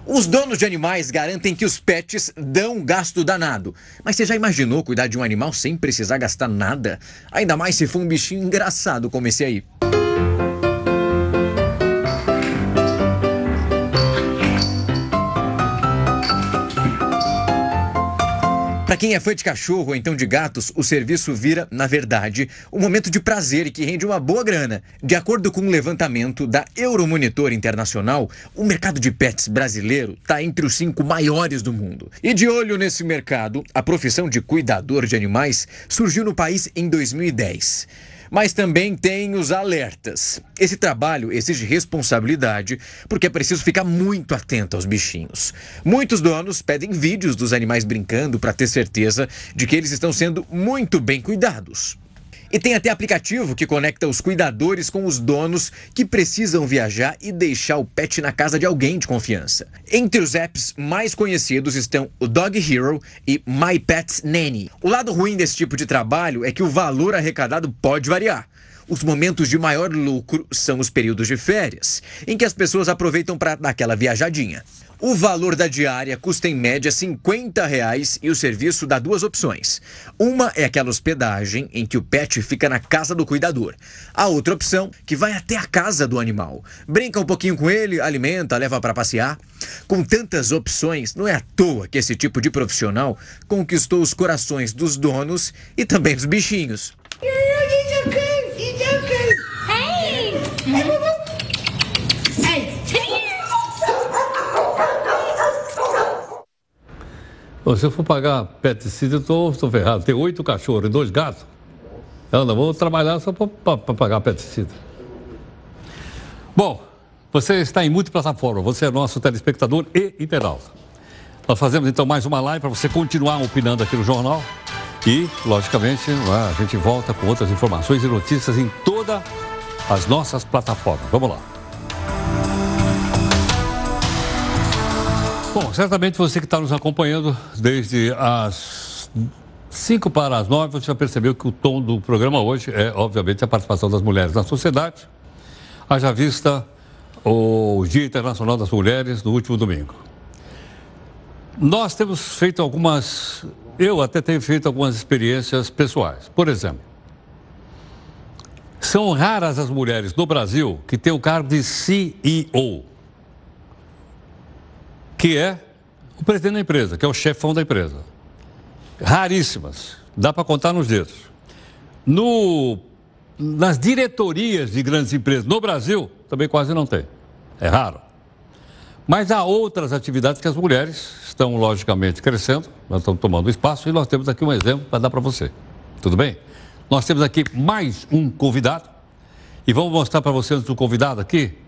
Os donos de animais garantem que os pets dão gasto danado. Mas você já imaginou cuidar de um animal sem precisar gastar nada? Ainda mais se for um bichinho engraçado como esse aí. Quem é fã de cachorro ou então de gatos, o serviço vira, na verdade, um momento de prazer e que rende uma boa grana. De acordo com um levantamento da Euromonitor Internacional, o mercado de pets brasileiro está entre os cinco maiores do mundo. E de olho nesse mercado, a profissão de cuidador de animais surgiu no país em 2010. Mas também tem os alertas. Esse trabalho exige responsabilidade, porque é preciso ficar muito atento aos bichinhos. Muitos donos pedem vídeos dos animais brincando para ter certeza de que eles estão sendo muito bem cuidados. E tem até aplicativo que conecta os cuidadores com os donos que precisam viajar e deixar o pet na casa de alguém de confiança. Entre os apps mais conhecidos estão o Dog Hero e My Pet Nanny. O lado ruim desse tipo de trabalho é que o valor arrecadado pode variar. Os momentos de maior lucro são os períodos de férias, em que as pessoas aproveitam para dar aquela viajadinha. O valor da diária custa em média 50 reais e o serviço dá duas opções. Uma é aquela hospedagem em que o pet fica na casa do cuidador. A outra opção, que vai até a casa do animal. Brinca um pouquinho com ele, alimenta, leva para passear. Com tantas opções, não é à toa que esse tipo de profissional conquistou os corações dos donos e também dos bichinhos. Bom, se eu for pagar pesticida, eu tô ferrado. Tem oito cachorros e dois gatos. Eu não vou trabalhar só para pagar pesticida. Bom, você está em multiplataforma, você é nosso telespectador e internauta. Nós fazemos então mais uma live para você continuar opinando aqui no jornal. E, logicamente, a gente volta com outras informações e notícias em todas as nossas plataformas. Vamos lá. Bom, certamente você que está nos acompanhando desde as 5 para as 9, você já percebeu que o tom do programa hoje é, obviamente, a participação das mulheres na sociedade. Haja vista o Dia Internacional das Mulheres no último domingo. Nós temos feito algumas, eu até tenho feito algumas experiências pessoais. Por exemplo, são raras as mulheres no Brasil que têm o cargo de CEO que é o presidente da empresa, que é o chefão da empresa. Raríssimas, dá para contar nos dedos. No, nas diretorias de grandes empresas no Brasil, também quase não tem. É raro. Mas há outras atividades que as mulheres estão, logicamente, crescendo, nós estamos tomando espaço e nós temos aqui um exemplo para dar para você. Tudo bem? Nós temos aqui mais um convidado e vamos mostrar para você antes do convidado aqui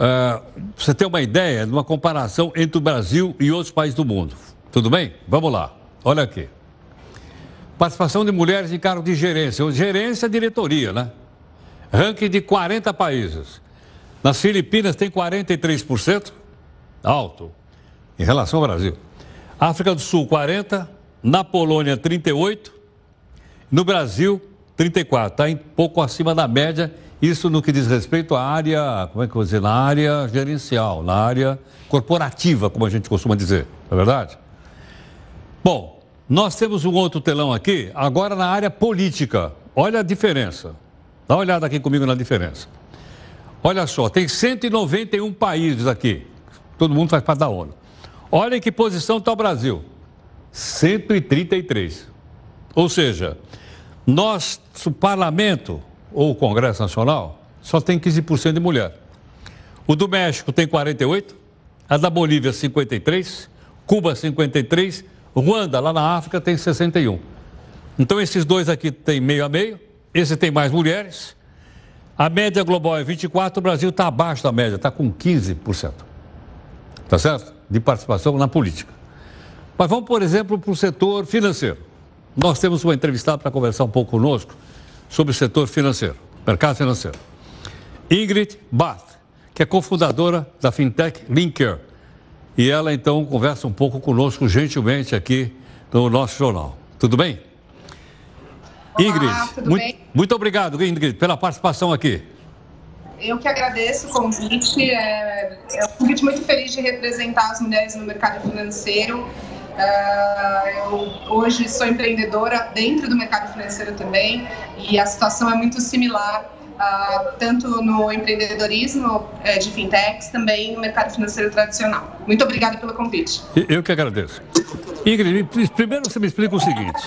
Uh, você ter uma ideia de uma comparação entre o Brasil e outros países do mundo. Tudo bem? Vamos lá. Olha aqui. Participação de mulheres em cargo de gerência. Gerência é diretoria, né? Ranking de 40 países. Nas Filipinas tem 43%, alto, em relação ao Brasil. África do Sul, 40%. Na Polônia, 38%. No Brasil, 34%. Está um pouco acima da média isso no que diz respeito à área, como é que eu vou dizer, na área gerencial, na área corporativa, como a gente costuma dizer, não é verdade? Bom, nós temos um outro telão aqui, agora na área política. Olha a diferença. Dá uma olhada aqui comigo na diferença. Olha só, tem 191 países aqui. Todo mundo faz parte da ONU. Olha em que posição está o Brasil. 133. Ou seja, nós, o parlamento, ou o Congresso Nacional, só tem 15% de mulher. O do México tem 48%, a da Bolívia 53%, Cuba 53%, Ruanda, lá na África, tem 61%. Então esses dois aqui tem meio a meio, esse tem mais mulheres. A média global é 24%, o Brasil está abaixo da média, está com 15%. Tá certo? De participação na política. Mas vamos, por exemplo, para o setor financeiro. Nós temos uma entrevistada para conversar um pouco conosco sobre o setor financeiro, mercado financeiro. Ingrid Bath, que é cofundadora da fintech Linker. E ela então conversa um pouco conosco gentilmente aqui no nosso jornal. Tudo bem? Olá, Ingrid, tudo muito, bem? muito obrigado, Ingrid, pela participação aqui. Eu que agradeço o convite. É, é um convite muito feliz de representar as mulheres no mercado financeiro. Uh, eu hoje sou empreendedora dentro do mercado financeiro também e a situação é muito similar uh, tanto no empreendedorismo uh, de fintechs, também no mercado financeiro tradicional. Muito obrigada pelo convite. Eu que agradeço. Ingrid, primeiro você me explica o seguinte: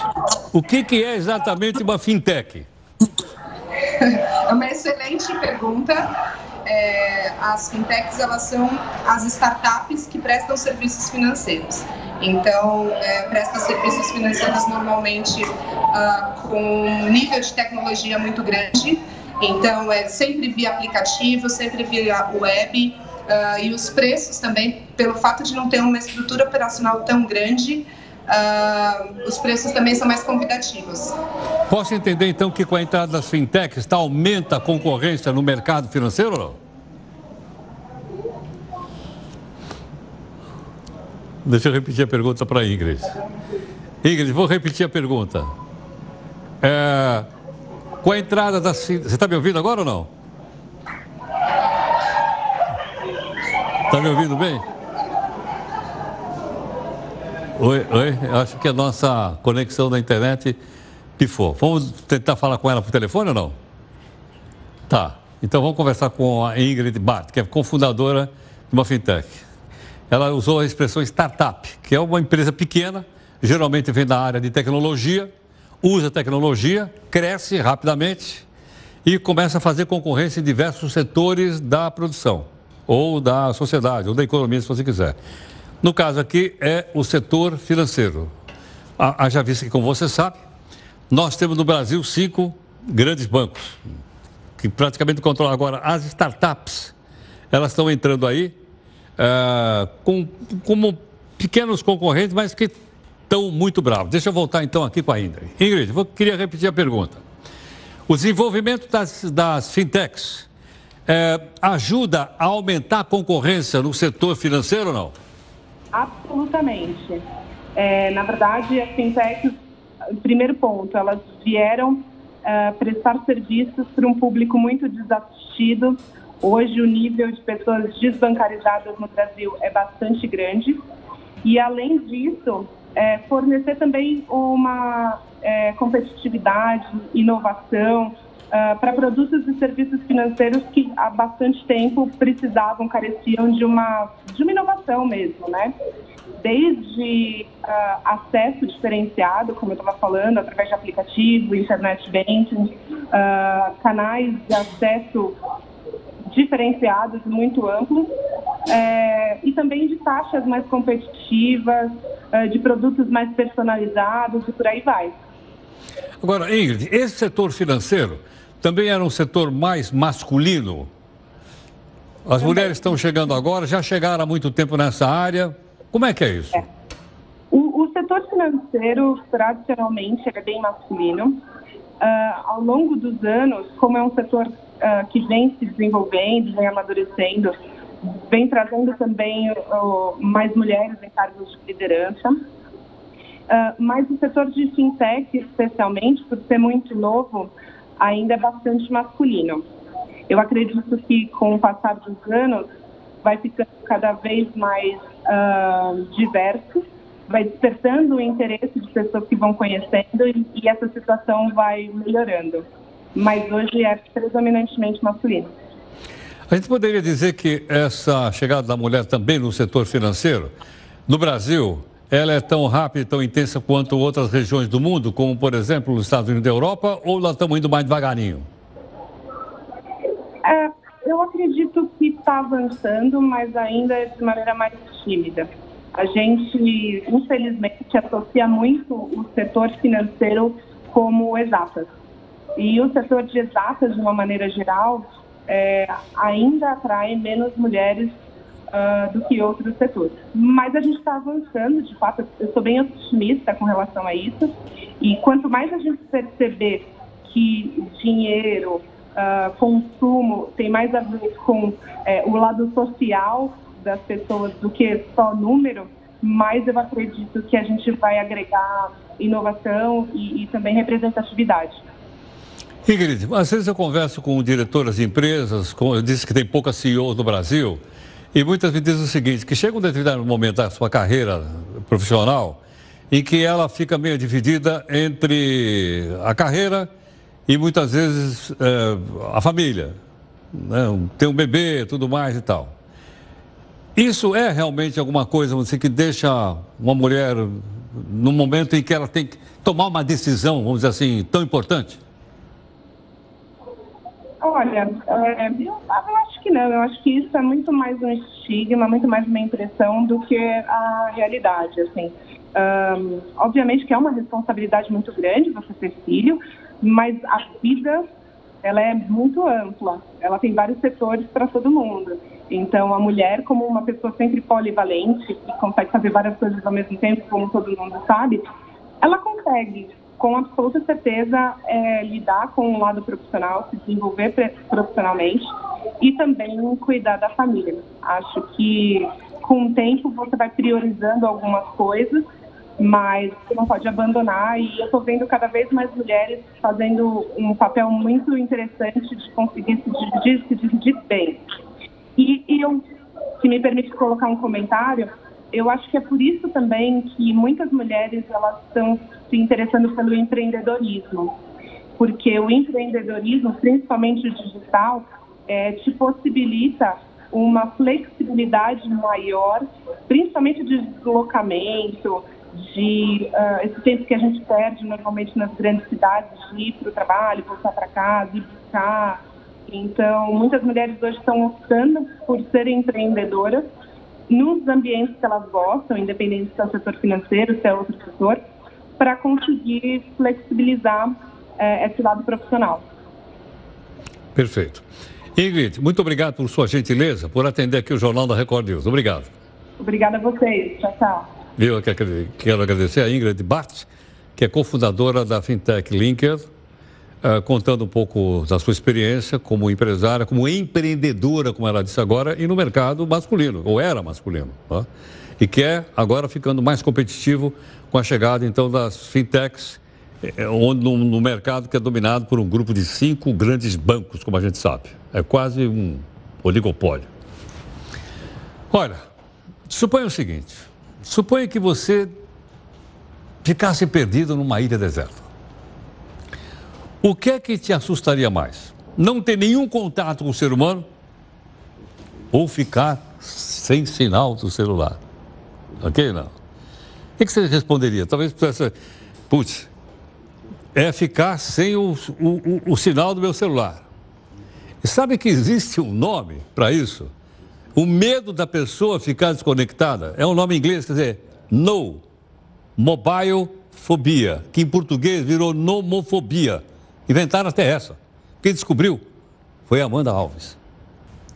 o que, que é exatamente uma fintech? É uma excelente pergunta. É, as fintechs elas são as startups que prestam serviços financeiros. Então, é, presta serviços financeiros normalmente uh, com um nível de tecnologia muito grande. Então, é sempre via aplicativo, sempre via web. Uh, e os preços também, pelo fato de não ter uma estrutura operacional tão grande, uh, os preços também são mais convidativos. Posso entender então que com a entrada das fintechs aumenta a concorrência no mercado financeiro ou não? Deixa eu repetir a pergunta para Ingrid. Ingrid, vou repetir a pergunta. É, com a entrada das. Você está me ouvindo agora ou não? Está me ouvindo bem? Oi, oi. Acho que a nossa conexão da internet pifou. Vamos tentar falar com ela por telefone ou não? Tá. Então vamos conversar com a Ingrid Bart, que é cofundadora de uma fintech. Ela usou a expressão startup, que é uma empresa pequena, geralmente vem da área de tecnologia, usa tecnologia, cresce rapidamente e começa a fazer concorrência em diversos setores da produção, ou da sociedade, ou da economia, se você quiser. No caso aqui é o setor financeiro. Haja visto que, como você sabe, nós temos no Brasil cinco grandes bancos, que praticamente controlam agora as startups. Elas estão entrando aí uh, com, como pequenos concorrentes, mas que estão muito bravos. Deixa eu voltar então aqui com a Ingrid. Ingrid, eu queria repetir a pergunta. O desenvolvimento das, das fintechs é, ajuda a aumentar a concorrência no setor financeiro ou não? Absolutamente. É, na verdade, as fintechs, primeiro ponto, elas vieram é, prestar serviços para um público muito desassistido. Hoje, o nível de pessoas desbancarizadas no Brasil é bastante grande. E, além disso, é, fornecer também uma é, competitividade, inovação uh, para produtos e serviços financeiros que há bastante tempo precisavam, careciam de uma, de uma inovação mesmo, né? Desde uh, acesso diferenciado, como eu estava falando, através de aplicativo, internet banking, uh, canais de acesso diferenciados, muito amplos, é, e também de taxas mais competitivas, é, de produtos mais personalizados e por aí vai. Agora, Ingrid, esse setor financeiro também era um setor mais masculino? As também. mulheres estão chegando agora, já chegaram há muito tempo nessa área. Como é que é isso? É. O, o, setor financeiro, tradicionalmente, é bem masculino. Uh, ao longo dos anos, como é um setor uh, que vem se desenvolvendo, vem amadurecendo, vem trazendo também uh, mais mulheres em cargos de liderança. Uh, mas o setor de fintech, especialmente, por ser muito novo, ainda é bastante masculino. Eu acredito que, com o passar dos anos, vai ficando cada vez mais uh, diverso, vai despertando o interesse de pessoas que vão conhecendo e, e essa situação vai melhorando mas hoje é predominantemente masculino. A gente poderia dizer que essa chegada da mulher também no setor financeiro, no Brasil, ela é tão rápida e tão intensa quanto outras regiões do mundo, como, por exemplo, os Estados Unidos da Europa, ou nós estamos indo mais devagarinho? É, eu acredito que está avançando, mas ainda de maneira mais tímida. A gente, infelizmente, associa muito o setor financeiro como exatas. E o setor de exatas, de uma maneira geral, é, ainda atrai menos mulheres uh, do que outros setores. Mas a gente está avançando, de fato, eu sou bem otimista com relação a isso. E quanto mais a gente perceber que dinheiro, uh, consumo tem mais a ver com é, o lado social das pessoas do que só número, mais eu acredito que a gente vai agregar inovação e, e também representatividade. Ingrid, às vezes eu converso com diretoras de empresas, com, disse que tem poucas CEOs no Brasil, e muitas me dizem o seguinte, que chega um determinado momento da sua carreira profissional em que ela fica meio dividida entre a carreira e muitas vezes é, a família, né? tem um bebê, tudo mais e tal. Isso é realmente alguma coisa você que deixa uma mulher no momento em que ela tem que tomar uma decisão, vamos dizer assim, tão importante? Olha, é, eu, acho que não. Eu acho que isso é muito mais um estigma, muito mais uma impressão do que a realidade. Assim, um, obviamente que é uma responsabilidade muito grande você ter filho, mas a vida ela é muito ampla. Ela tem vários setores para todo mundo. Então, a mulher, como uma pessoa sempre polivalente, que consegue fazer várias coisas ao mesmo tempo, como todo mundo sabe, ela consegue, com absoluta certeza, é, lidar com o lado profissional, se desenvolver profissionalmente e também cuidar da família. Acho que, com o tempo, você vai priorizando algumas coisas mas você não pode abandonar. E eu estou vendo cada vez mais mulheres fazendo um papel muito interessante de conseguir se dividir, se dividir bem. E, e eu, se me permite colocar um comentário, eu acho que é por isso também que muitas mulheres elas estão se interessando pelo empreendedorismo, porque o empreendedorismo, principalmente o digital, é, te possibilita uma flexibilidade maior, principalmente de deslocamento, de uh, esse tempo que a gente perde normalmente nas grandes cidades de ir para o trabalho, voltar para casa, ir buscar. Então, muitas mulheres hoje estão optando por serem empreendedoras nos ambientes que elas gostam, independente se é o setor financeiro, se é outro setor, para conseguir flexibilizar uh, esse lado profissional. Perfeito. Ingrid, muito obrigado por sua gentileza, por atender aqui o Jornal da Record News. Obrigado. Obrigada a vocês. Tchau, tchau. Eu quero agradecer a Ingrid Bart, que é cofundadora da Fintech Linker, uh, contando um pouco da sua experiência como empresária, como empreendedora, como ela disse agora, e no mercado masculino, ou era masculino. Tá? E que é agora ficando mais competitivo com a chegada, então, das fintechs, eh, onde, no, no mercado que é dominado por um grupo de cinco grandes bancos, como a gente sabe. É quase um oligopólio. Olha, suponha o seguinte Suponha que você ficasse perdido numa ilha deserta. O que é que te assustaria mais? Não ter nenhum contato com o ser humano ou ficar sem sinal do celular? Ok? Não. O que você responderia? Talvez pudesse. Putz, é ficar sem o, o, o, o sinal do meu celular. E sabe que existe um nome para isso? O medo da pessoa ficar desconectada é um nome inglês, quer dizer, no, mobile fobia, que em português virou nomofobia. Inventaram até essa. Quem descobriu foi Amanda Alves.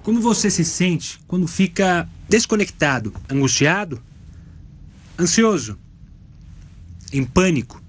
Como você se sente quando fica desconectado, angustiado, ansioso, em pânico?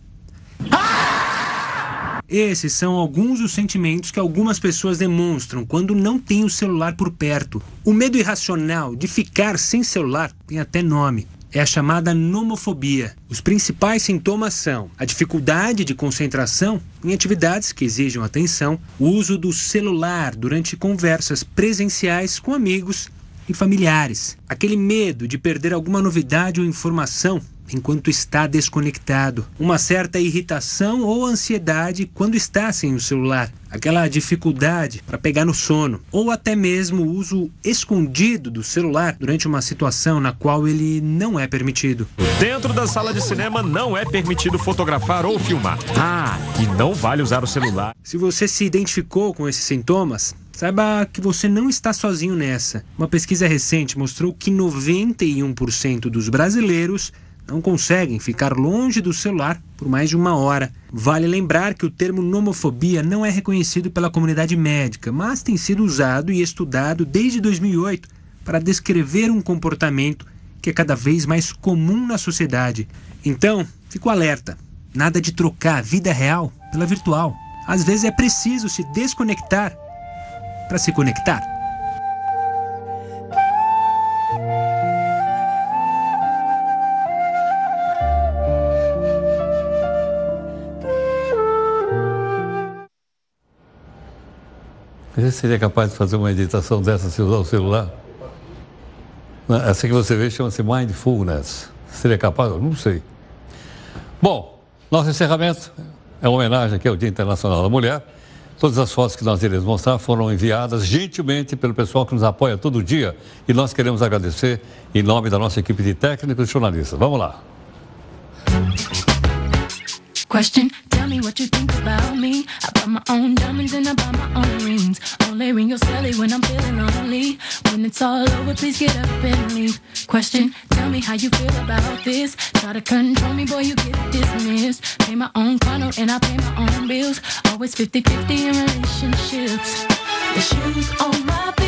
Esses são alguns dos sentimentos que algumas pessoas demonstram quando não têm o celular por perto. O medo irracional de ficar sem celular tem até nome. É a chamada nomofobia. Os principais sintomas são a dificuldade de concentração em atividades que exijam atenção, o uso do celular durante conversas presenciais com amigos e familiares, aquele medo de perder alguma novidade ou informação enquanto está desconectado, uma certa irritação ou ansiedade quando está sem o celular, aquela dificuldade para pegar no sono, ou até mesmo o uso escondido do celular durante uma situação na qual ele não é permitido. Dentro da sala de cinema não é permitido fotografar ou filmar. Ah, e não vale usar o celular. Se você se identificou com esses sintomas, Saiba que você não está sozinho nessa. Uma pesquisa recente mostrou que 91% dos brasileiros não conseguem ficar longe do celular por mais de uma hora. Vale lembrar que o termo nomofobia não é reconhecido pela comunidade médica, mas tem sido usado e estudado desde 2008 para descrever um comportamento que é cada vez mais comum na sociedade. Então, fico alerta: nada de trocar a vida real pela virtual. Às vezes é preciso se desconectar para se conectar. Você seria capaz de fazer uma meditação dessa se usar o celular? Essa que você vê chama-se mindfulness. Seria capaz? Eu não sei. Bom, nosso encerramento é uma homenagem aqui ao Dia Internacional da Mulher. Todas as fotos que nós iremos mostrar foram enviadas gentilmente pelo pessoal que nos apoia todo dia e nós queremos agradecer em nome da nossa equipe de técnicos e jornalistas. Vamos lá. Question, tell me what you think about me. I buy my own diamonds and I buy my own rings. Only ring your celly when I'm feeling lonely. When it's all over, please get up and leave. Question, tell me how you feel about this. Try to control me, boy, you get dismissed. Pay my own condo and I pay my own bills. Always 50-50 in relationships. The shoes on my feet,